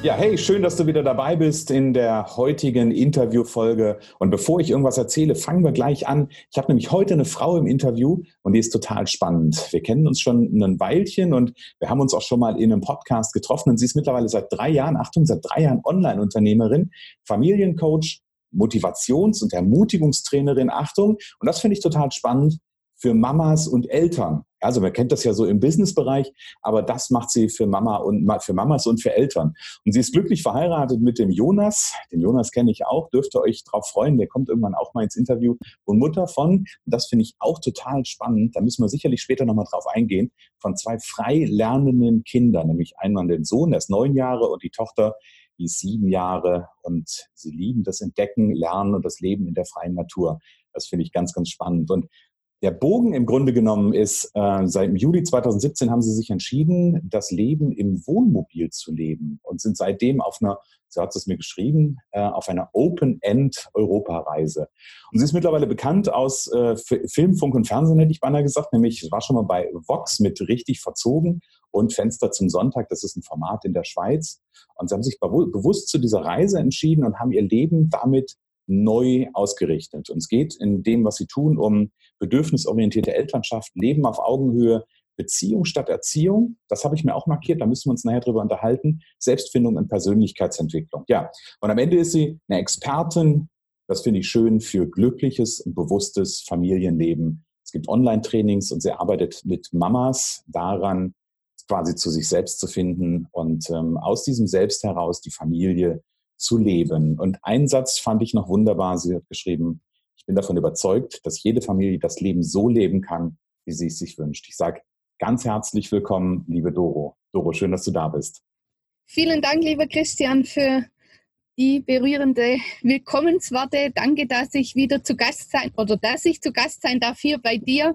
Ja, hey, schön, dass du wieder dabei bist in der heutigen Interviewfolge. Und bevor ich irgendwas erzähle, fangen wir gleich an. Ich habe nämlich heute eine Frau im Interview und die ist total spannend. Wir kennen uns schon ein Weilchen und wir haben uns auch schon mal in einem Podcast getroffen. Und sie ist mittlerweile seit drei Jahren, Achtung, seit drei Jahren Online-Unternehmerin, Familiencoach, Motivations- und Ermutigungstrainerin, Achtung. Und das finde ich total spannend für Mamas und Eltern. Also man kennt das ja so im Businessbereich, aber das macht sie für Mama und für Mamas und für Eltern. Und sie ist glücklich verheiratet mit dem Jonas. Den Jonas kenne ich auch, dürft ihr euch drauf freuen. Der kommt irgendwann auch mal ins Interview. Und Mutter von, das finde ich auch total spannend, da müssen wir sicherlich später nochmal drauf eingehen, von zwei frei lernenden Kindern, nämlich einmal den Sohn, der ist neun Jahre und die Tochter, die ist sieben Jahre und sie lieben das Entdecken, Lernen und das Leben in der freien Natur. Das finde ich ganz, ganz spannend. Und der Bogen im Grunde genommen ist, äh, seit Juli 2017 haben sie sich entschieden, das Leben im Wohnmobil zu leben und sind seitdem auf einer, so hat es mir geschrieben, äh, auf einer Open-End-Europareise. Und sie ist mittlerweile bekannt aus äh, Film, Funk und Fernsehen, hätte ich beinahe gesagt, nämlich war schon mal bei Vox mit richtig verzogen und Fenster zum Sonntag, das ist ein Format in der Schweiz. Und sie haben sich bewusst zu dieser Reise entschieden und haben ihr Leben damit neu ausgerichtet. Und es geht in dem, was sie tun, um bedürfnisorientierte Elternschaft, Leben auf Augenhöhe, Beziehung statt Erziehung. Das habe ich mir auch markiert, da müssen wir uns nachher drüber unterhalten. Selbstfindung und Persönlichkeitsentwicklung. Ja, und am Ende ist sie eine Expertin, das finde ich schön, für glückliches und bewusstes Familienleben. Es gibt Online-Trainings und sie arbeitet mit Mamas daran, quasi zu sich selbst zu finden und ähm, aus diesem Selbst heraus die Familie zu leben. Und ein Satz fand ich noch wunderbar. Sie hat geschrieben, ich bin davon überzeugt, dass jede Familie das Leben so leben kann, wie sie es sich wünscht. Ich sage ganz herzlich willkommen, liebe Doro. Doro, schön, dass du da bist. Vielen Dank, lieber Christian, für die berührende Willkommensworte. Danke, dass ich wieder zu Gast sein oder dass ich zu Gast sein darf hier bei dir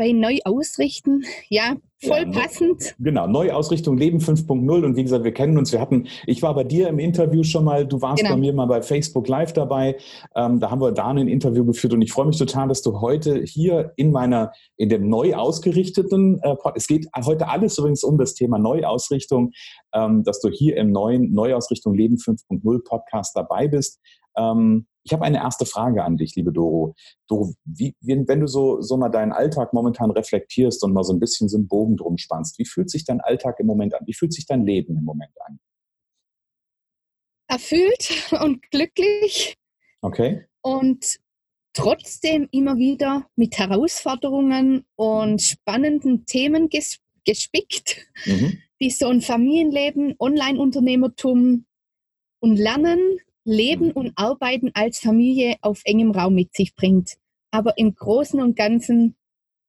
bei Neuausrichten. Ja, voll ja, passend. Genau, Neuausrichtung Leben 5.0 und wie gesagt, wir kennen uns, wir hatten, ich war bei dir im Interview schon mal, du warst genau. bei mir mal bei Facebook Live dabei, ähm, da haben wir da ein Interview geführt und ich freue mich total, dass du heute hier in meiner, in dem neu ausgerichteten, äh, es geht heute alles übrigens um das Thema Neuausrichtung, ähm, dass du hier im neuen Neuausrichtung Leben 5.0 Podcast dabei bist. Ähm, ich habe eine erste Frage an dich, liebe Doro. Doro, wie, wenn du so, so mal deinen Alltag momentan reflektierst und mal so ein bisschen so einen Bogen drum spannst, wie fühlt sich dein Alltag im Moment an? Wie fühlt sich dein Leben im Moment an? Erfüllt und glücklich. Okay. Und trotzdem immer wieder mit Herausforderungen und spannenden Themen ges gespickt, mhm. die so ein Familienleben, Online-Unternehmertum und Lernen Leben mhm. und Arbeiten als Familie auf engem Raum mit sich bringt. Aber im Großen und Ganzen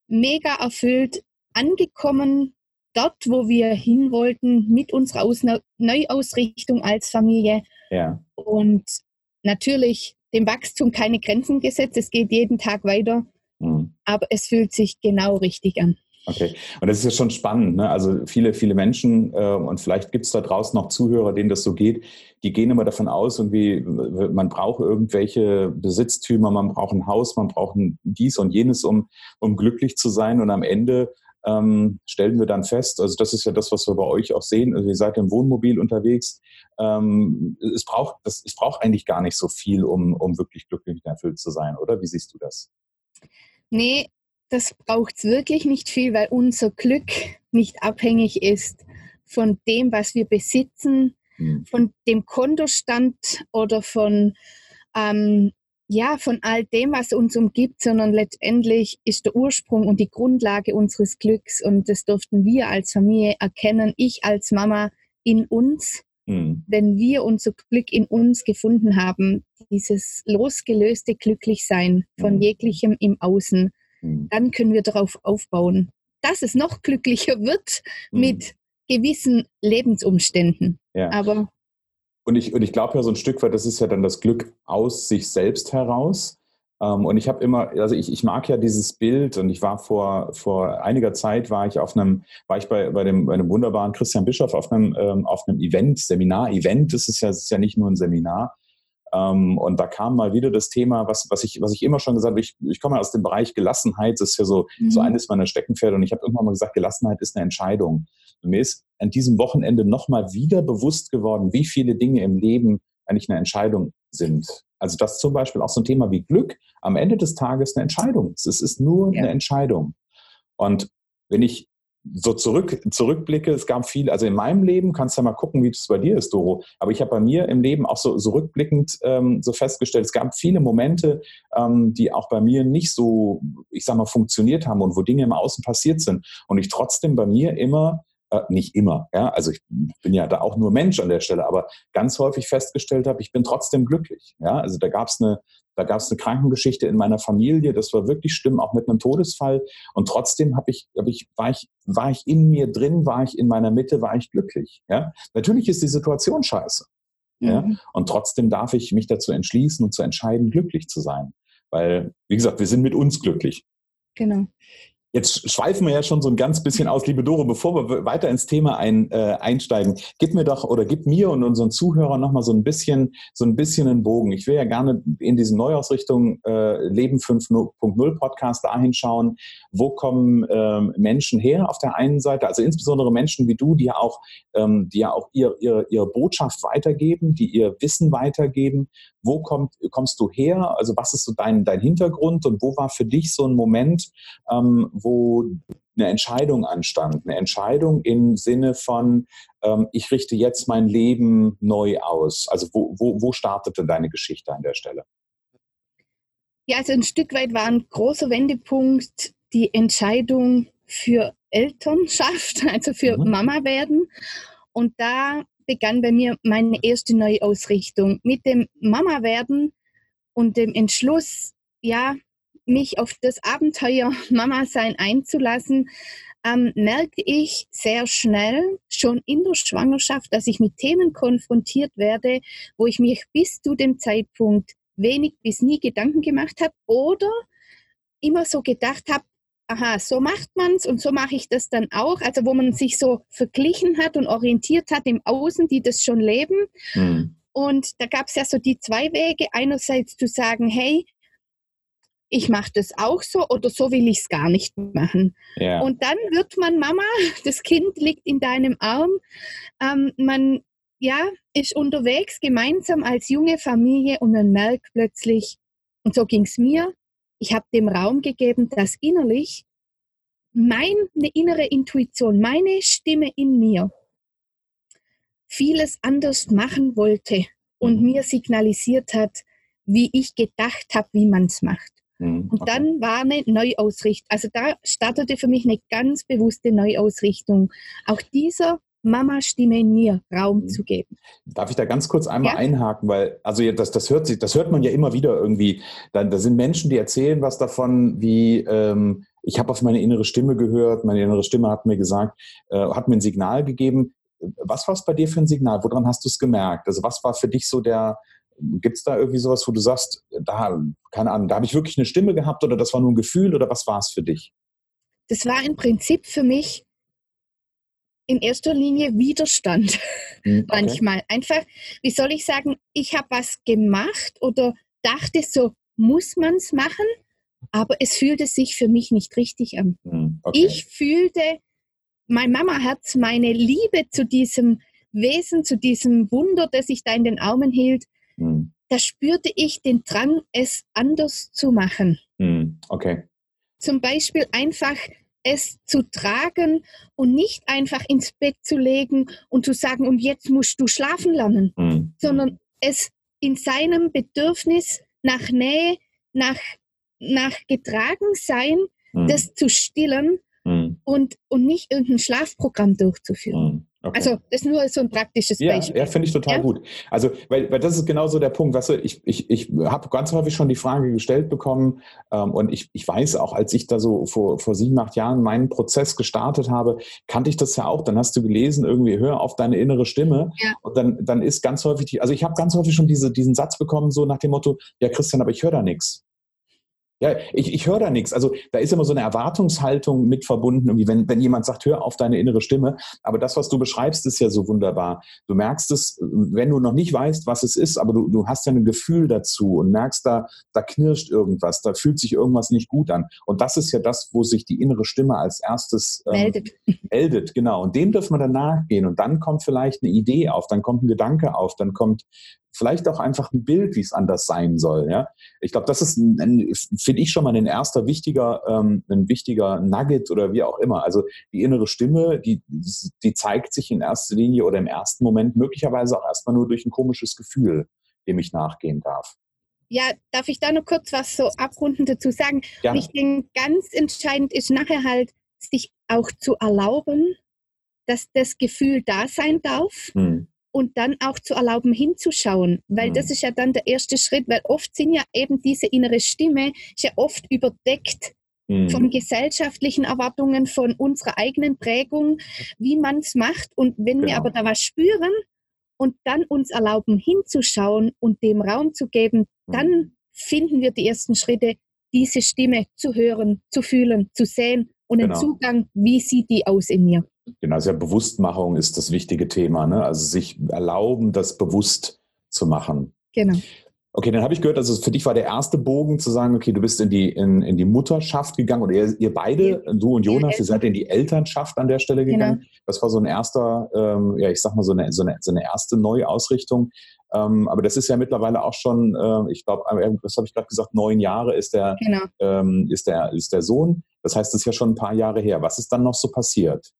mega erfüllt, angekommen dort, wo wir hin wollten, mit unserer Aus Neuausrichtung als Familie. Ja. Und natürlich dem Wachstum keine Grenzen gesetzt. Es geht jeden Tag weiter. Mhm. Aber es fühlt sich genau richtig an. Okay, und das ist ja schon spannend. Ne? Also viele, viele Menschen, äh, und vielleicht gibt es da draußen noch Zuhörer, denen das so geht, die gehen immer davon aus, irgendwie, man braucht irgendwelche Besitztümer, man braucht ein Haus, man braucht dies und jenes, um, um glücklich zu sein. Und am Ende ähm, stellen wir dann fest, also das ist ja das, was wir bei euch auch sehen, also ihr seid im Wohnmobil unterwegs, ähm, es, braucht, das, es braucht eigentlich gar nicht so viel, um, um wirklich glücklich und erfüllt zu sein, oder? Wie siehst du das? Nee, das braucht es wirklich nicht viel, weil unser Glück nicht abhängig ist von dem, was wir besitzen, mhm. von dem Kontostand oder von, ähm, ja, von all dem, was uns umgibt, sondern letztendlich ist der Ursprung und die Grundlage unseres Glücks und das durften wir als Familie erkennen, ich als Mama in uns. Mhm. Wenn wir unser Glück in uns gefunden haben, dieses losgelöste Glücklichsein von mhm. jeglichem im Außen, Mhm. dann können wir darauf aufbauen, dass es noch glücklicher wird mhm. mit gewissen Lebensumständen. Ja. Aber und ich, und ich glaube ja so ein Stück weit, das ist ja dann das Glück aus sich selbst heraus. Ähm, und ich habe immer, also ich, ich mag ja dieses Bild und ich war vor, vor einiger Zeit war ich auf einem, war ich bei, bei, dem, bei einem wunderbaren Christian Bischof auf einem, ähm, auf einem Event, Seminar-Event, das ist ja, das ist ja nicht nur ein Seminar. Ähm, und da kam mal wieder das Thema, was, was, ich, was ich immer schon gesagt habe, ich, ich komme aus dem Bereich Gelassenheit, das ist ja so, mhm. so eines meiner Steckenpferde und ich habe irgendwann mal gesagt, Gelassenheit ist eine Entscheidung. Und mir ist an diesem Wochenende nochmal wieder bewusst geworden, wie viele Dinge im Leben eigentlich eine Entscheidung sind. Also das zum Beispiel auch so ein Thema wie Glück am Ende des Tages eine Entscheidung. Es ist nur ja. eine Entscheidung. Und wenn ich so zurück, zurückblicke, es gab viel, also in meinem Leben, kannst du ja mal gucken, wie es bei dir ist, Doro, aber ich habe bei mir im Leben auch so, so rückblickend ähm, so festgestellt, es gab viele Momente, ähm, die auch bei mir nicht so, ich sag mal, funktioniert haben und wo Dinge im Außen passiert sind und ich trotzdem bei mir immer äh, nicht immer, ja, also ich bin ja da auch nur Mensch an der Stelle, aber ganz häufig festgestellt habe, ich bin trotzdem glücklich, ja, also da gab es eine, da gab es eine Krankengeschichte in meiner Familie, das war wirklich schlimm, auch mit einem Todesfall. Und trotzdem habe ich, hab ich, war, ich, war ich in mir drin, war ich in meiner Mitte, war ich glücklich. Ja? Natürlich ist die Situation scheiße. Mhm. Ja? Und trotzdem darf ich mich dazu entschließen und zu entscheiden, glücklich zu sein. Weil, wie gesagt, wir sind mit uns glücklich. Genau. Jetzt schweifen wir ja schon so ein ganz bisschen aus, liebe Doro, bevor wir weiter ins Thema ein, äh, einsteigen. Gib mir doch oder gib mir und unseren Zuhörern nochmal so ein bisschen, so ein bisschen einen Bogen. Ich will ja gerne in diesen Neuausrichtung äh, Leben 5.0 Podcast dahin schauen, wo kommen ähm, Menschen her auf der einen Seite, also insbesondere Menschen wie du, die ja auch, ähm, die ja auch ihr, ihr, ihre Botschaft weitergeben, die ihr Wissen weitergeben. Wo kommt, kommst du her? Also was ist so dein, dein Hintergrund und wo war für dich so ein Moment, ähm, wo eine Entscheidung anstand, eine Entscheidung im Sinne von, ähm, ich richte jetzt mein Leben neu aus. Also wo, wo, wo startete deine Geschichte an der Stelle? Ja, also ein Stück weit war ein großer Wendepunkt die Entscheidung für Elternschaft, also für mhm. Mama werden. Und da begann bei mir meine erste Neuausrichtung mit dem Mama werden und dem Entschluss, ja, mich auf das Abenteuer Mama sein einzulassen, ähm, merkte ich sehr schnell, schon in der Schwangerschaft, dass ich mit Themen konfrontiert werde, wo ich mich bis zu dem Zeitpunkt wenig bis nie Gedanken gemacht habe oder immer so gedacht habe, aha, so macht man es und so mache ich das dann auch. Also wo man sich so verglichen hat und orientiert hat im Außen, die das schon leben. Mhm. Und da gab es ja so die zwei Wege. Einerseits zu sagen, hey, ich mache das auch so oder so will ich es gar nicht machen. Ja. Und dann wird man Mama, das Kind liegt in deinem Arm, ähm, man ja, ist unterwegs gemeinsam als junge Familie und man merkt plötzlich, und so ging es mir, ich habe dem Raum gegeben, dass innerlich meine innere Intuition, meine Stimme in mir vieles anders machen wollte und mhm. mir signalisiert hat, wie ich gedacht habe, wie man es macht. Mhm, okay. Und dann war eine Neuausrichtung. Also da startete für mich eine ganz bewusste Neuausrichtung. Auch dieser Mama-Stimme in mir Raum mhm. zu geben. Darf ich da ganz kurz einmal ja. einhaken, weil also das, das hört sich, das hört man ja immer wieder irgendwie. Da, da sind Menschen, die erzählen was davon, wie ähm, ich habe auf meine innere Stimme gehört, meine innere Stimme hat mir gesagt, äh, hat mir ein Signal gegeben. Was war es bei dir für ein Signal? Woran hast du es gemerkt? Also was war für dich so der, Gibt es da irgendwie sowas, wo du sagst, da, keine Ahnung, da habe ich wirklich eine Stimme gehabt oder das war nur ein Gefühl oder was war es für dich? Das war im Prinzip für mich in erster Linie Widerstand hm, okay. manchmal. Einfach, wie soll ich sagen, ich habe was gemacht oder dachte, so muss man es machen, aber es fühlte sich für mich nicht richtig an. Hm, okay. Ich fühlte mein Mama-Herz, meine Liebe zu diesem Wesen, zu diesem Wunder, das ich da in den Armen hielt, hm. da spürte ich den Drang, es anders zu machen. Hm. Okay. Zum Beispiel einfach es zu tragen und nicht einfach ins Bett zu legen und zu sagen, und jetzt musst du schlafen lernen, hm. sondern es in seinem Bedürfnis nach Nähe, nach, nach Getragensein, hm. das zu stillen hm. und, und nicht irgendein Schlafprogramm durchzuführen. Okay. Also das ist nur so ein praktisches Beispiel. Ja, finde ich total ja? gut. Also, weil, weil das ist genauso der Punkt, weißt du, ich, ich, ich habe ganz häufig schon die Frage gestellt bekommen ähm, und ich, ich weiß auch, als ich da so vor, vor sieben, acht Jahren meinen Prozess gestartet habe, kannte ich das ja auch. Dann hast du gelesen, irgendwie hör auf deine innere Stimme ja. und dann, dann ist ganz häufig, die, also ich habe ganz häufig schon diese, diesen Satz bekommen, so nach dem Motto, ja Christian, aber ich höre da nichts. Ja, ich, ich höre da nichts. Also da ist immer so eine Erwartungshaltung mit verbunden, irgendwie, wenn, wenn jemand sagt, hör auf deine innere Stimme. Aber das, was du beschreibst, ist ja so wunderbar. Du merkst es, wenn du noch nicht weißt, was es ist, aber du, du hast ja ein Gefühl dazu und merkst, da, da knirscht irgendwas, da fühlt sich irgendwas nicht gut an. Und das ist ja das, wo sich die innere Stimme als erstes ähm, meldet. meldet. Genau. Und dem dürfen wir dann nachgehen. Und dann kommt vielleicht eine Idee auf, dann kommt ein Gedanke auf, dann kommt vielleicht auch einfach ein Bild, wie es anders sein soll. Ja? Ich glaube, das ist, finde ich schon mal ein erster wichtiger, ähm, ein wichtiger Nugget oder wie auch immer. Also die innere Stimme, die, die zeigt sich in erster Linie oder im ersten Moment möglicherweise auch erstmal nur durch ein komisches Gefühl, dem ich nachgehen darf. Ja, darf ich da noch kurz was so abrundend dazu sagen? Ja. ich denke, ganz entscheidend ist nachher halt, sich auch zu erlauben, dass das Gefühl da sein darf. Hm und dann auch zu erlauben, hinzuschauen, weil mhm. das ist ja dann der erste Schritt, weil oft sind ja eben diese innere Stimme ist ja oft überdeckt mhm. von gesellschaftlichen Erwartungen, von unserer eigenen Prägung, wie man es macht. Und wenn genau. wir aber da was spüren und dann uns erlauben, hinzuschauen und dem Raum zu geben, mhm. dann finden wir die ersten Schritte, diese Stimme zu hören, zu fühlen, zu sehen und genau. den Zugang, wie sieht die aus in mir. Genau, also ja, Bewusstmachung ist das wichtige Thema. Ne? Also sich erlauben, das bewusst zu machen. Genau. Okay, dann habe ich gehört, also für dich war der erste Bogen zu sagen, okay, du bist in die, in, in die Mutterschaft gegangen oder ihr, ihr beide, ja. du und Jonas, ihr seid in die Elternschaft an der Stelle genau. gegangen. Genau. Das war so ein erster, ähm, ja, ich sag mal so eine, so eine, so eine erste Neuausrichtung. Ähm, aber das ist ja mittlerweile auch schon, äh, ich glaube, was habe ich gerade gesagt, neun Jahre ist der, genau. ähm, ist, der, ist der Sohn. Das heißt, das ist ja schon ein paar Jahre her. Was ist dann noch so passiert?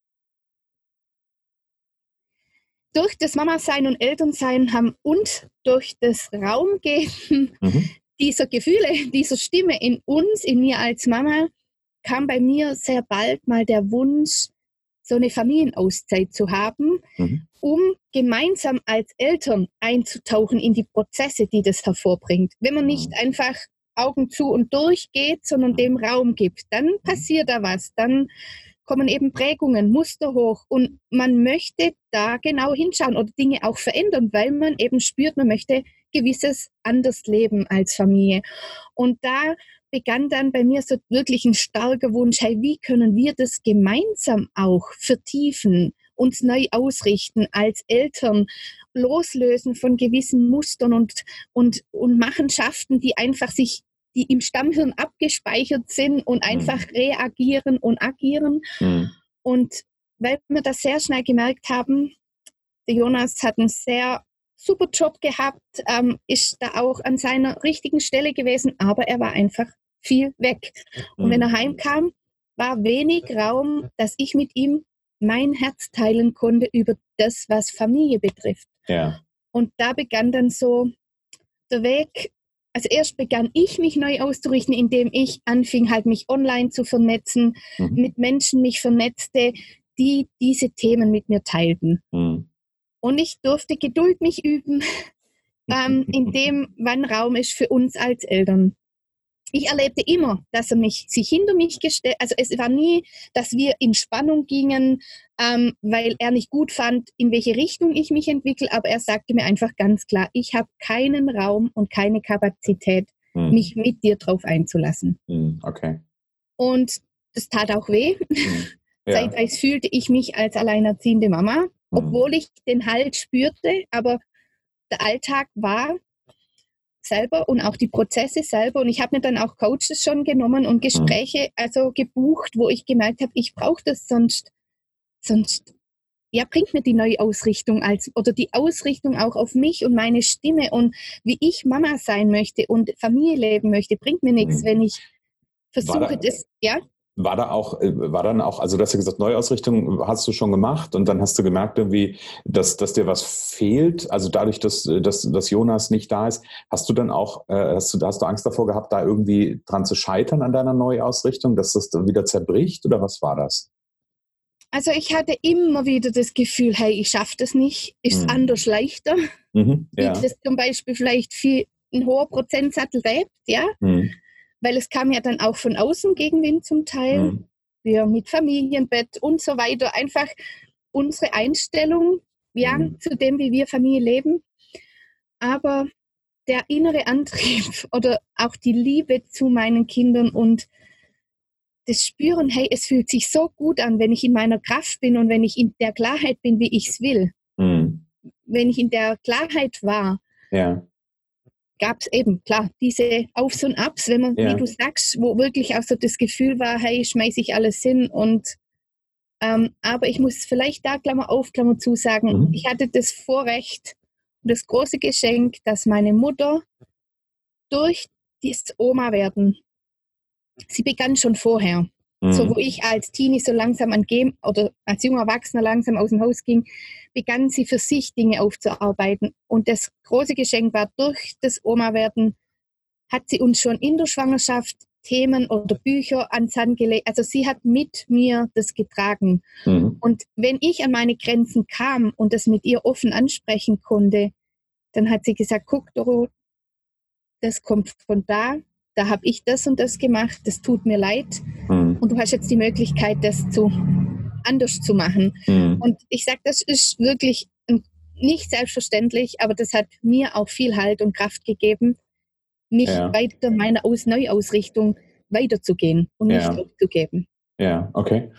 Durch das Mama-Sein und Elternsein haben und durch das Raumgeben mhm. dieser Gefühle, dieser Stimme in uns, in mir als Mama, kam bei mir sehr bald mal der Wunsch, so eine Familienauszeit zu haben, mhm. um gemeinsam als Eltern einzutauchen in die Prozesse, die das hervorbringt. Wenn man nicht mhm. einfach Augen zu und durch geht, sondern dem Raum gibt, dann mhm. passiert da was. Dann kommen eben Prägungen, Muster hoch und man möchte da genau hinschauen oder Dinge auch verändern, weil man eben spürt, man möchte gewisses anders leben als Familie. Und da begann dann bei mir so wirklich ein starker Wunsch, hey, wie können wir das gemeinsam auch vertiefen, uns neu ausrichten als Eltern, loslösen von gewissen Mustern und, und, und Machenschaften, die einfach sich die im Stammhirn abgespeichert sind und einfach mhm. reagieren und agieren. Mhm. Und weil wir das sehr schnell gemerkt haben, der Jonas hat einen sehr super Job gehabt, ähm, ist da auch an seiner richtigen Stelle gewesen, aber er war einfach viel weg. Und mhm. wenn er heimkam, war wenig Raum, dass ich mit ihm mein Herz teilen konnte über das, was Familie betrifft. Ja. Und da begann dann so der Weg also erst begann ich mich neu auszurichten, indem ich anfing, halt mich online zu vernetzen, mhm. mit Menschen mich vernetzte, die diese Themen mit mir teilten. Mhm. Und ich durfte Geduld mich üben, ähm, in dem, wann Raum ist für uns als Eltern ich erlebte immer, dass er mich, sich hinter mich gestellt, also es war nie, dass wir in Spannung gingen, ähm, weil er nicht gut fand, in welche Richtung ich mich entwickle, aber er sagte mir einfach ganz klar, ich habe keinen Raum und keine Kapazität, hm. mich mit dir drauf einzulassen. Hm, okay. Und das tat auch weh. Hm. Ja. Zeitweise fühlte ich mich als alleinerziehende Mama, hm. obwohl ich den Halt spürte, aber der Alltag war selber und auch die Prozesse selber. Und ich habe mir dann auch Coaches schon genommen und Gespräche also gebucht, wo ich gemerkt habe, ich brauche das sonst, sonst ja, bringt mir die neue Ausrichtung als oder die Ausrichtung auch auf mich und meine Stimme und wie ich Mama sein möchte und Familie leben möchte, bringt mir nichts, mhm. wenn ich versuche, das, ja war da auch, äh, war dann auch, also du hast ja gesagt, Neuausrichtung hast du schon gemacht und dann hast du gemerkt irgendwie, dass, dass dir was fehlt. Also dadurch, dass, dass, dass Jonas nicht da ist, hast du dann auch, äh, hast du, hast du Angst davor gehabt, da irgendwie dran zu scheitern an deiner Neuausrichtung, dass das dann wieder zerbricht oder was war das? Also ich hatte immer wieder das Gefühl, hey, ich schaffe das nicht, ist mhm. anders leichter. Mhm, ja. Wie das zum Beispiel vielleicht viel, ein hoher Prozentsatz lebt, ja. Mhm weil es kam ja dann auch von außen Gegenwind zum Teil. Mhm. Wir mit Familienbett und so weiter. Einfach unsere Einstellung ja, mhm. zu dem, wie wir Familie leben. Aber der innere Antrieb oder auch die Liebe zu meinen Kindern und das Spüren, hey, es fühlt sich so gut an, wenn ich in meiner Kraft bin und wenn ich in der Klarheit bin, wie ich es will. Mhm. Wenn ich in der Klarheit war, ja. Gab es eben, klar, diese Aufs und Abs, wenn man, ja. wie du sagst, wo wirklich auch so das Gefühl war, hey, schmeiße ich alles hin und ähm, aber ich muss vielleicht da Klammer auf, Klammer zu sagen, mhm. ich hatte das Vorrecht, das große Geschenk, dass meine Mutter durch das Oma-Werden, sie begann schon vorher, mhm. so wo ich als Teenie so langsam an Game oder als junger Erwachsener langsam aus dem Haus ging, begann sie für sich Dinge aufzuarbeiten. Und das große Geschenk war, durch das Oma-Werden hat sie uns schon in der Schwangerschaft Themen oder Bücher ans Hand gelegt. Also sie hat mit mir das getragen. Mhm. Und wenn ich an meine Grenzen kam und das mit ihr offen ansprechen konnte, dann hat sie gesagt, guck Doro, das kommt von da, da habe ich das und das gemacht, das tut mir leid. Mhm. Und du hast jetzt die Möglichkeit, das zu anders zu machen. Mhm. Und ich sage, das ist wirklich nicht selbstverständlich, aber das hat mir auch viel Halt und Kraft gegeben, mich ja. weiter meiner Aus Neuausrichtung weiterzugehen und nicht ja. aufzugeben. Ja, okay.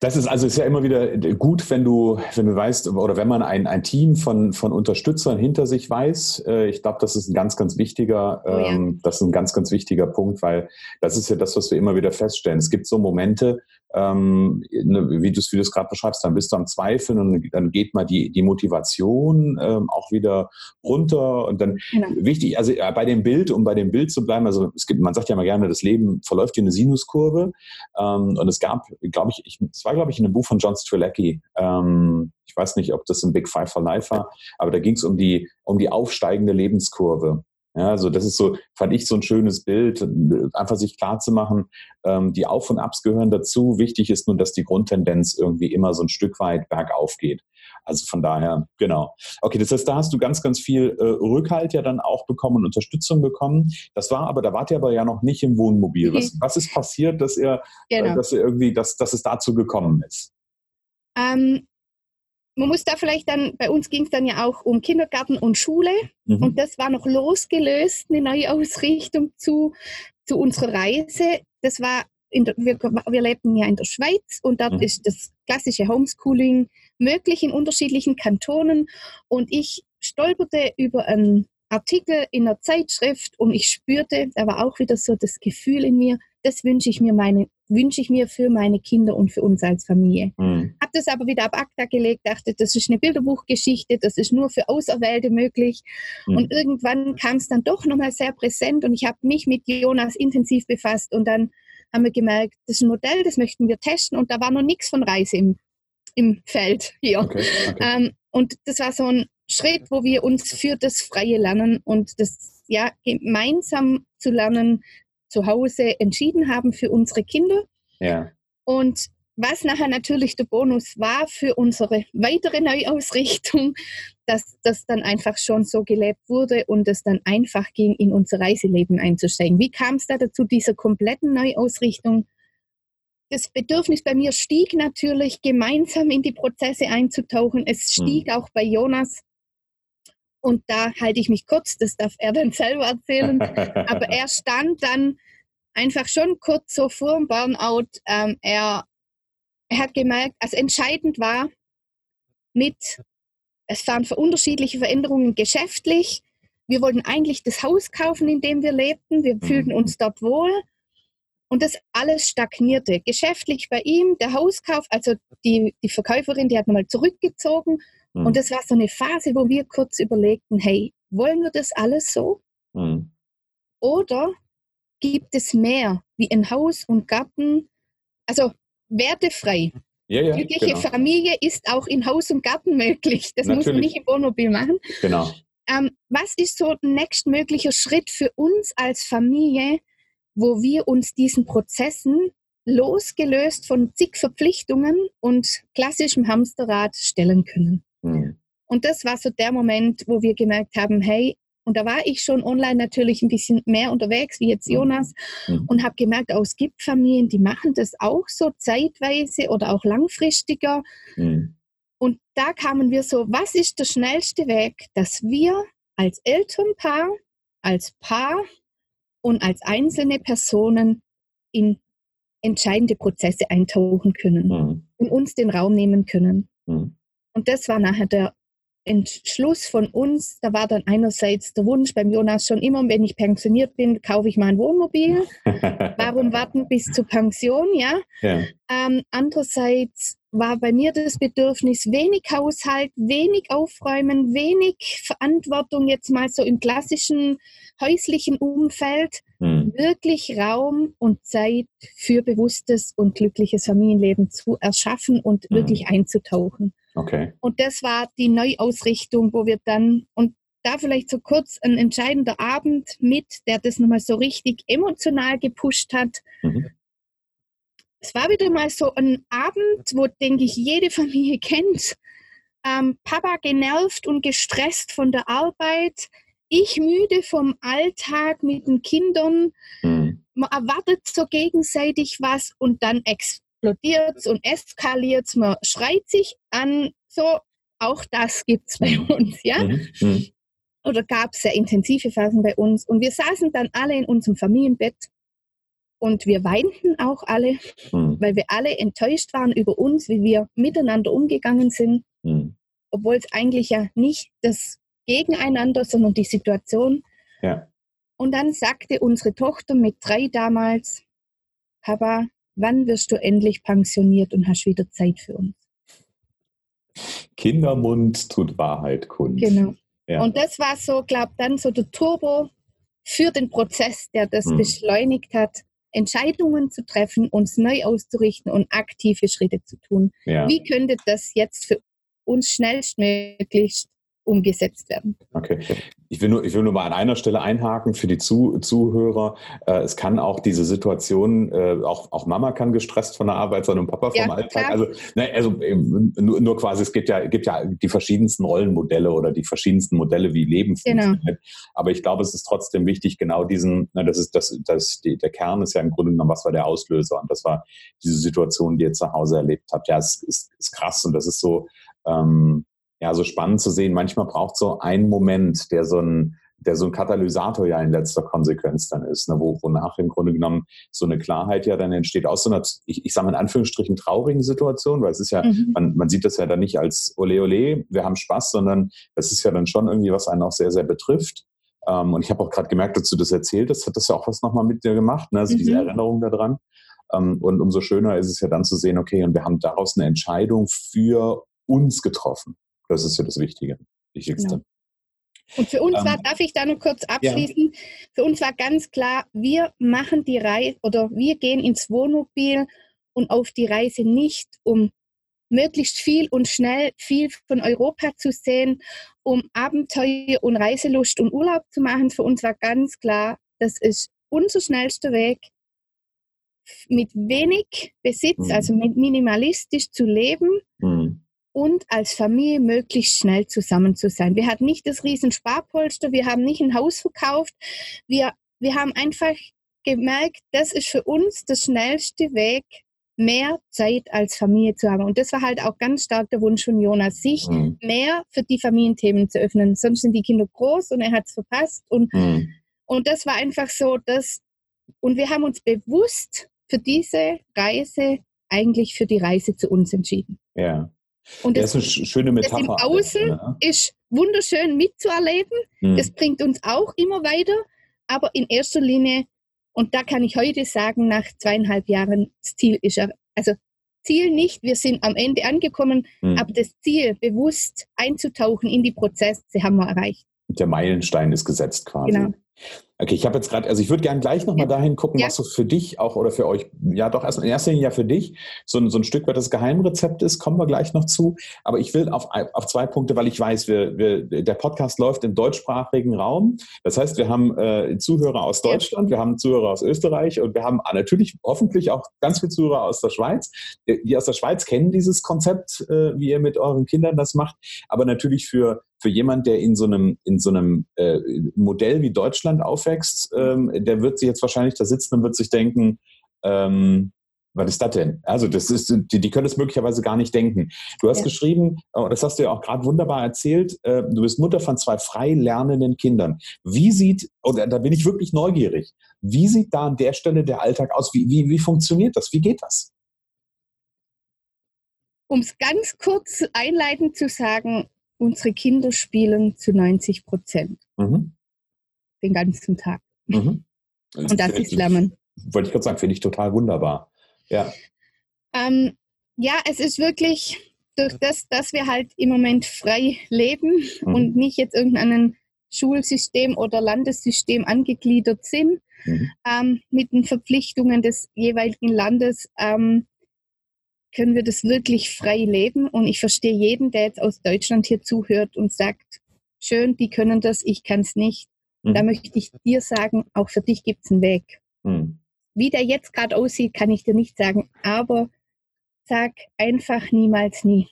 Das ist also ist ja immer wieder gut, wenn du, wenn du weißt, oder wenn man ein, ein Team von, von Unterstützern hinter sich weiß. Äh, ich glaube, das ist ein ganz, ganz wichtiger, oh ja. ähm, das ist ein ganz, ganz wichtiger Punkt, weil das ist ja das, was wir immer wieder feststellen. Es gibt so Momente, ähm, ne, wie du es gerade beschreibst, dann bist du am Zweifeln und dann geht mal die, die Motivation ähm, auch wieder runter und dann genau. wichtig, also äh, bei dem Bild, um bei dem Bild zu bleiben, also es gibt, man sagt ja mal gerne, das Leben verläuft wie eine Sinuskurve ähm, und es gab, glaube ich, ich, es war glaube ich in einem Buch von John Strelacki, ähm, ich weiß nicht, ob das ein Big Five for Life war, aber da ging es um die, um die aufsteigende Lebenskurve. Ja, also das ist so, fand ich so ein schönes Bild, einfach sich klar zu machen, ähm, die Auf- und Abs gehören dazu. Wichtig ist nur, dass die Grundtendenz irgendwie immer so ein Stück weit bergauf geht. Also von daher, genau. Okay, das heißt, da hast du ganz, ganz viel äh, Rückhalt ja dann auch bekommen und Unterstützung bekommen. Das war aber, da wart ihr aber ja noch nicht im Wohnmobil. Mhm. Was, was ist passiert, dass ihr, äh, genau. äh, dass ihr irgendwie, dass, dass es dazu gekommen ist? Ähm, man muss da vielleicht dann, bei uns ging es dann ja auch um Kindergarten und Schule mhm. und das war noch losgelöst, eine neue Ausrichtung zu, zu unserer Reise. Das war, der, wir, wir lebten ja in der Schweiz und dort mhm. ist das klassische Homeschooling möglich in unterschiedlichen Kantonen und ich stolperte über einen Artikel in einer Zeitschrift und ich spürte, da war auch wieder so das Gefühl in mir, das wünsche ich mir meine wünsche ich mir für meine Kinder und für uns als Familie. Mhm. Habe das aber wieder ab ACTA gelegt, dachte, das ist eine Bilderbuchgeschichte, das ist nur für Auserwählte möglich. Mhm. Und irgendwann kam es dann doch nochmal sehr präsent und ich habe mich mit Jonas intensiv befasst und dann haben wir gemerkt, das ist ein Modell, das möchten wir testen und da war noch nichts von Reise im, im Feld hier. Okay, okay. Ähm, und das war so ein Schritt, wo wir uns für das freie Lernen und das ja gemeinsam zu lernen, zu Hause entschieden haben für unsere Kinder. Ja. Und was nachher natürlich der Bonus war für unsere weitere Neuausrichtung, dass das dann einfach schon so gelebt wurde und es dann einfach ging, in unser Reiseleben einzusteigen. Wie kam es da dazu, dieser kompletten Neuausrichtung? Das Bedürfnis bei mir stieg natürlich, gemeinsam in die Prozesse einzutauchen. Es stieg mhm. auch bei Jonas. Und da halte ich mich kurz, das darf er dann selber erzählen. Aber er stand dann einfach schon kurz so vor dem Burnout. Ähm, er, er hat gemerkt, also entscheidend war mit, es waren für unterschiedliche Veränderungen geschäftlich. Wir wollten eigentlich das Haus kaufen, in dem wir lebten. Wir fühlten mhm. uns dort wohl. Und das alles stagnierte. Geschäftlich bei ihm, der Hauskauf, also die, die Verkäuferin, die hat nochmal zurückgezogen Mhm. Und das war so eine Phase, wo wir kurz überlegten, hey, wollen wir das alles so? Mhm. Oder gibt es mehr wie ein Haus und Garten? Also wertefrei. Ja, ja, Glückliche genau. Familie ist auch in Haus und Garten möglich. Das Natürlich. muss man nicht im Wohnmobil machen. Genau. Ähm, was ist so ein nächstmöglicher Schritt für uns als Familie, wo wir uns diesen Prozessen losgelöst von zig Verpflichtungen und klassischem Hamsterrad stellen können? Und das war so der Moment, wo wir gemerkt haben, hey, und da war ich schon online natürlich ein bisschen mehr unterwegs wie jetzt mhm. Jonas mhm. und habe gemerkt, oh, es gibt Familien, die machen das auch so zeitweise oder auch langfristiger. Mhm. Und da kamen wir so, was ist der schnellste Weg, dass wir als Elternpaar, als Paar und als einzelne Personen in entscheidende Prozesse eintauchen können mhm. und uns den Raum nehmen können. Mhm. Und das war nachher der Entschluss von uns. Da war dann einerseits der Wunsch beim Jonas schon immer, wenn ich pensioniert bin, kaufe ich mal ein Wohnmobil. Warum warten bis zur Pension? Ja. ja. Ähm, andererseits war bei mir das Bedürfnis wenig Haushalt, wenig Aufräumen, wenig Verantwortung jetzt mal so im klassischen häuslichen Umfeld, hm. wirklich Raum und Zeit für bewusstes und glückliches Familienleben zu erschaffen und hm. wirklich einzutauchen. Okay. Und das war die Neuausrichtung, wo wir dann, und da vielleicht so kurz ein entscheidender Abend mit, der das nochmal so richtig emotional gepusht hat. Mhm. Es war wieder mal so ein Abend, wo, denke ich, jede Familie kennt. Ähm, Papa genervt und gestresst von der Arbeit, ich müde vom Alltag mit den Kindern. Mhm. Man erwartet so gegenseitig was und dann explodiert und eskaliert es. Man schreit sich an. So, auch das gibt es bei uns, ja? Mhm. Mhm. Oder gab es sehr intensive Phasen bei uns. Und wir saßen dann alle in unserem Familienbett und wir weinten auch alle, mhm. weil wir alle enttäuscht waren über uns, wie wir miteinander umgegangen sind. Mhm. Obwohl es eigentlich ja nicht das Gegeneinander, sondern die Situation. Ja. Und dann sagte unsere Tochter mit drei damals, Papa, wann wirst du endlich pensioniert und hast wieder Zeit für uns? Kindermund tut Wahrheit kund. Genau. Ja. Und das war so, glaube ich, dann so der Turbo für den Prozess, der das hm. beschleunigt hat, Entscheidungen zu treffen, uns neu auszurichten und aktive Schritte zu tun. Ja. Wie könnte das jetzt für uns schnellstmöglichst umgesetzt werden. Okay. Ich will, nur, ich will nur mal an einer Stelle einhaken für die Zu Zuhörer. Äh, es kann auch diese Situation, äh, auch, auch Mama kann gestresst von der Arbeit sein und Papa vom ja, Alltag. Also, ne, also ähm, nur, nur, quasi, es gibt ja, gibt ja die verschiedensten Rollenmodelle oder die verschiedensten Modelle, wie Leben genau. funktioniert. Aber ich glaube, es ist trotzdem wichtig, genau diesen, ne, das ist das, das, die, der Kern ist ja im Grunde genommen, was war der Auslöser? Und das war diese Situation, die ihr zu Hause erlebt habt. Ja, es ist, ist krass und das ist so, ähm, ja, so spannend zu sehen. Manchmal braucht so ein Moment, der so ein, der so ein Katalysator ja in letzter Konsequenz dann ist, ne, wo, wonach im Grunde genommen so eine Klarheit ja dann entsteht aus so einer, ich, ich sage mal in Anführungsstrichen, traurigen Situation, weil es ist ja, mhm. man, man sieht das ja dann nicht als Ole Ole, wir haben Spaß, sondern es ist ja dann schon irgendwie, was einen auch sehr, sehr betrifft. Ähm, und ich habe auch gerade gemerkt, dass du das erzählt hast, hat das ja auch was nochmal mit dir gemacht, ne? also mhm. diese Erinnerung daran. Ähm, und umso schöner ist es ja dann zu sehen, okay, und wir haben daraus eine Entscheidung für uns getroffen. Das ist ja das Wichtige, Wichtigste. Genau. Und für uns ähm, war, darf ich da noch kurz abschließen, ja. für uns war ganz klar, wir machen die Reise oder wir gehen ins Wohnmobil und auf die Reise nicht, um möglichst viel und schnell viel von Europa zu sehen, um Abenteuer und Reiselust und Urlaub zu machen. Für uns war ganz klar, das ist unser schnellster Weg, mit wenig Besitz, mhm. also mit minimalistisch zu leben. Mhm und als Familie möglichst schnell zusammen zu sein. Wir hatten nicht das riesen Sparpolster, wir haben nicht ein Haus verkauft, wir, wir haben einfach gemerkt, das ist für uns der schnellste Weg, mehr Zeit als Familie zu haben. Und das war halt auch ganz stark der Wunsch von Jonas, sich mhm. mehr für die Familienthemen zu öffnen. Sonst sind die Kinder groß und er hat es verpasst. Und, mhm. und das war einfach so, dass, und wir haben uns bewusst für diese Reise eigentlich für die Reise zu uns entschieden. Ja. Und das, das ist eine schöne Metapher. Das im Außen ja. ist wunderschön mitzuerleben. Hm. Das bringt uns auch immer weiter. Aber in erster Linie, und da kann ich heute sagen, nach zweieinhalb Jahren, das Ziel ist also Ziel nicht, wir sind am Ende angekommen, hm. aber das Ziel, bewusst einzutauchen in die Prozesse, haben wir erreicht. Der Meilenstein ist gesetzt quasi. Genau. Okay, ich habe jetzt gerade, also ich würde gerne gleich nochmal ja. dahin gucken, ja. was so für dich auch oder für euch, ja doch erstmal in erster Linie ja für dich, so, so ein Stück weit das Geheimrezept ist, kommen wir gleich noch zu. Aber ich will auf, auf zwei Punkte, weil ich weiß, wir, wir, der Podcast läuft im deutschsprachigen Raum. Das heißt, wir haben äh, Zuhörer aus Deutschland, wir haben Zuhörer aus Österreich und wir haben natürlich hoffentlich auch ganz viele Zuhörer aus der Schweiz. Die aus der Schweiz kennen dieses Konzept, äh, wie ihr mit euren Kindern das macht. Aber natürlich für für jemand, der in so einem, in so einem äh, Modell wie Deutschland aufwächst, ähm, der wird sich jetzt wahrscheinlich da sitzen und wird sich denken, ähm, Was ist das denn? Also, das ist, die, die können es möglicherweise gar nicht denken. Du hast ja. geschrieben, oh, das hast du ja auch gerade wunderbar erzählt, äh, du bist Mutter von zwei frei lernenden Kindern. Wie sieht, oder da bin ich wirklich neugierig, wie sieht da an der Stelle der Alltag aus? Wie, wie, wie funktioniert das? Wie geht das? Um es ganz kurz einleitend zu sagen, unsere Kinder spielen zu 90 Prozent. Mhm. Den ganzen Tag. Mhm. Und das ist Lernen. Wollte ich gerade sagen, finde ich total wunderbar. Ja. Ähm, ja, es ist wirklich durch das, dass wir halt im Moment frei leben mhm. und nicht jetzt irgendeinem Schulsystem oder Landessystem angegliedert sind, mhm. ähm, mit den Verpflichtungen des jeweiligen Landes, ähm, können wir das wirklich frei leben. Und ich verstehe jeden, der jetzt aus Deutschland hier zuhört und sagt, schön, die können das, ich kann es nicht. Mhm. Da möchte ich dir sagen, auch für dich gibt es einen Weg. Mhm. Wie der jetzt gerade aussieht, kann ich dir nicht sagen, aber sag einfach niemals nie.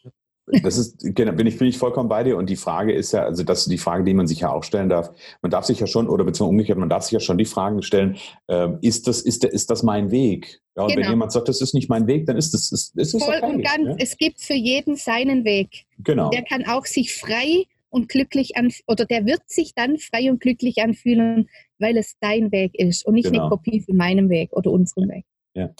Das ist, genau, bin ich, bin ich vollkommen bei dir. Und die Frage ist ja, also das ist die Frage, die man sich ja auch stellen darf. Man darf sich ja schon, oder beziehungsweise umgekehrt, man darf sich ja schon die Fragen stellen, äh, ist, das, ist, ist das mein Weg? Ja, und genau. wenn jemand sagt, das ist nicht mein Weg, dann ist das, ist, ist Voll okay, und ganz, ja? es gibt für jeden seinen Weg. Genau. Der kann auch sich frei und glücklich an oder der wird sich dann frei und glücklich anfühlen, weil es dein Weg ist und nicht genau. eine Kopie von meinem Weg oder unserem Weg. Ja.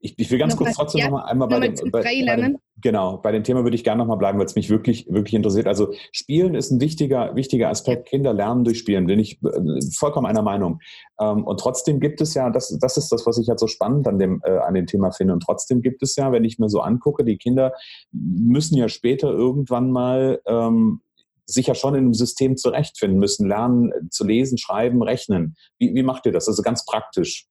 Ich, ich will ganz noch kurz was, trotzdem ja, noch mal einmal bei, dem, bei, bei dem, genau, bei dem Thema würde ich gerne noch mal bleiben, weil es mich wirklich, wirklich interessiert. Also Spielen ist ein wichtiger, wichtiger Aspekt. Kinder lernen durch Spielen, bin ich äh, vollkommen einer Meinung. Ähm, und trotzdem gibt es ja, das, das ist das, was ich halt so spannend an dem, äh, an dem Thema finde. Und trotzdem gibt es ja, wenn ich mir so angucke, die Kinder müssen ja später irgendwann mal ähm, sich ja schon in einem System zurechtfinden müssen, lernen zu lesen, schreiben, rechnen. Wie, wie macht ihr das? Also ganz praktisch.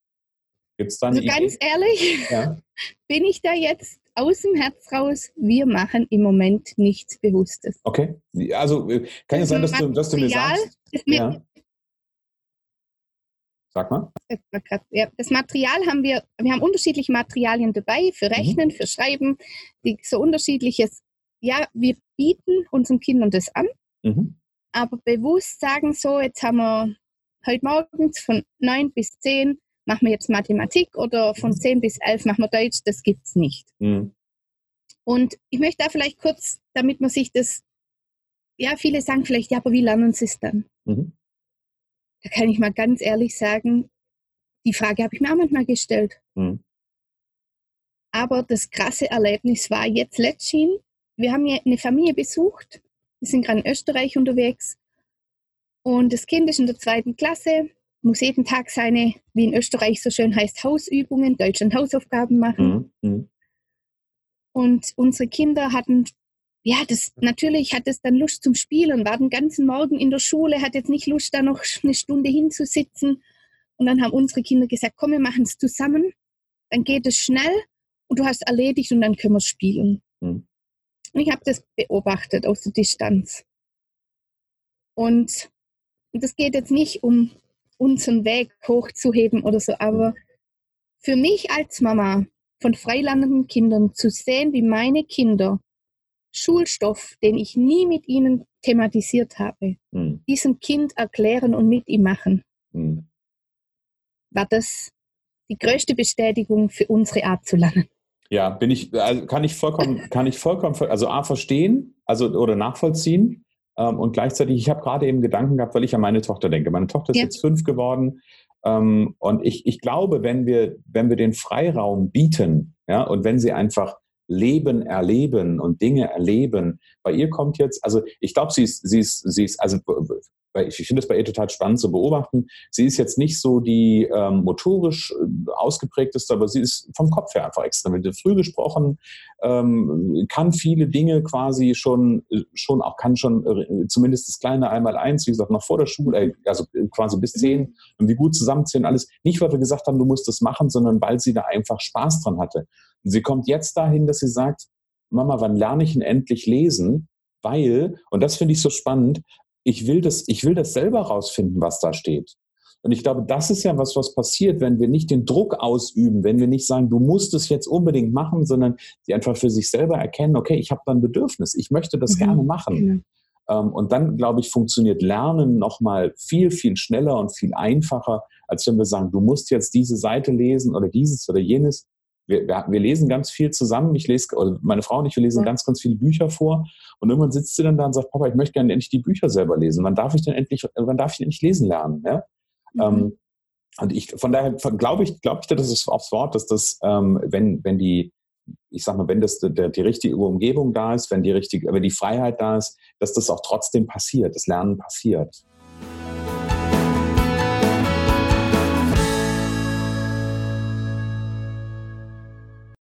Gibt es da eine also Ganz Idee? ehrlich, ja? bin ich da jetzt aus dem Herz raus, wir machen im Moment nichts Bewusstes. Okay, also äh, kann ja sein, dass du, dass du mir sagst. Ja. Sag mal. Das Material haben wir, wir haben unterschiedliche Materialien dabei, für mhm. Rechnen, mhm. für Schreiben, die, so unterschiedliches. Ja, wir bieten unseren Kindern das an, mhm. aber bewusst sagen so, jetzt haben wir heute morgens von 9 bis 10 machen wir jetzt Mathematik oder von 10 mhm. bis 11 machen wir Deutsch, das gibt es nicht. Mhm. Und ich möchte da vielleicht kurz, damit man sich das, ja, viele sagen vielleicht, ja, aber wie lernen sie es dann? Mhm. Da kann ich mal ganz ehrlich sagen, die Frage habe ich mir auch manchmal gestellt. Mhm. Aber das krasse Erlebnis war jetzt letztens, wir haben hier eine Familie besucht, wir sind gerade in Österreich unterwegs und das Kind ist in der zweiten Klasse muss jeden Tag seine, wie in Österreich so schön heißt, Hausübungen, Deutschland Hausaufgaben machen. Mhm. mhm. Und unsere Kinder hatten, ja, das natürlich hat es dann Lust zum Spielen, war den ganzen Morgen in der Schule, hat jetzt nicht Lust, da noch eine Stunde hinzusitzen. Und dann haben unsere Kinder gesagt, komm, wir machen es zusammen, dann geht es schnell und du hast erledigt und dann können wir spielen. Mhm. Und ich habe das beobachtet aus der Distanz. Und das geht jetzt nicht um unseren Weg hochzuheben oder so. Aber für mich als Mama von freilandenden Kindern zu sehen, wie meine Kinder Schulstoff, den ich nie mit ihnen thematisiert habe, mhm. diesem Kind erklären und mit ihm machen, mhm. war das die größte Bestätigung für unsere Art zu lernen. Ja, bin ich, also kann ich vollkommen, kann ich vollkommen, also A, verstehen, also oder nachvollziehen ähm, und gleichzeitig, ich habe gerade eben Gedanken gehabt, weil ich an meine Tochter denke. Meine Tochter ist ja. jetzt fünf geworden. Ähm, und ich, ich glaube, wenn wir, wenn wir den Freiraum bieten, ja, und wenn sie einfach Leben erleben und Dinge erleben. Bei ihr kommt jetzt, also ich glaube, sie ist, sie ist, sie ist, also ich finde es bei ihr total spannend zu beobachten. Sie ist jetzt nicht so die ähm, motorisch äh, ausgeprägteste, aber sie ist vom Kopf her einfach extra. Mit früh gesprochen, ähm, kann viele Dinge quasi schon, äh, schon auch, kann schon äh, zumindest das kleine Einmal-Eins, wie gesagt, noch vor der Schule, äh, also quasi bis zehn und wie gut zusammenzählen, alles. Nicht, weil wir gesagt haben, du musst das machen, sondern weil sie da einfach Spaß dran hatte. Und sie kommt jetzt dahin, dass sie sagt, Mama, wann lerne ich denn endlich lesen? Weil, und das finde ich so spannend, ich will das, ich will das selber rausfinden, was da steht. Und ich glaube, das ist ja was, was passiert, wenn wir nicht den Druck ausüben, wenn wir nicht sagen, du musst es jetzt unbedingt machen, sondern die einfach für sich selber erkennen, okay, ich habe da ein Bedürfnis, ich möchte das mhm. gerne machen. Mhm. Und dann, glaube ich, funktioniert Lernen nochmal viel, viel schneller und viel einfacher, als wenn wir sagen, du musst jetzt diese Seite lesen oder dieses oder jenes, wir, wir, wir, lesen ganz viel zusammen. Ich lese, also meine Frau und ich, wir lesen ganz, ganz viele Bücher vor. Und irgendwann sitzt sie dann da und sagt, Papa, ich möchte gerne endlich die Bücher selber lesen. Wann darf ich denn endlich, wann darf ich denn endlich lesen lernen? Ja? Mhm. Ähm, und ich, von daher glaube ich, glaube ich, das ist aufs Wort, dass das, ähm, wenn, wenn die, ich sag mal, wenn das der, die richtige Umgebung da ist, wenn die richtige, wenn die Freiheit da ist, dass das auch trotzdem passiert, das Lernen passiert.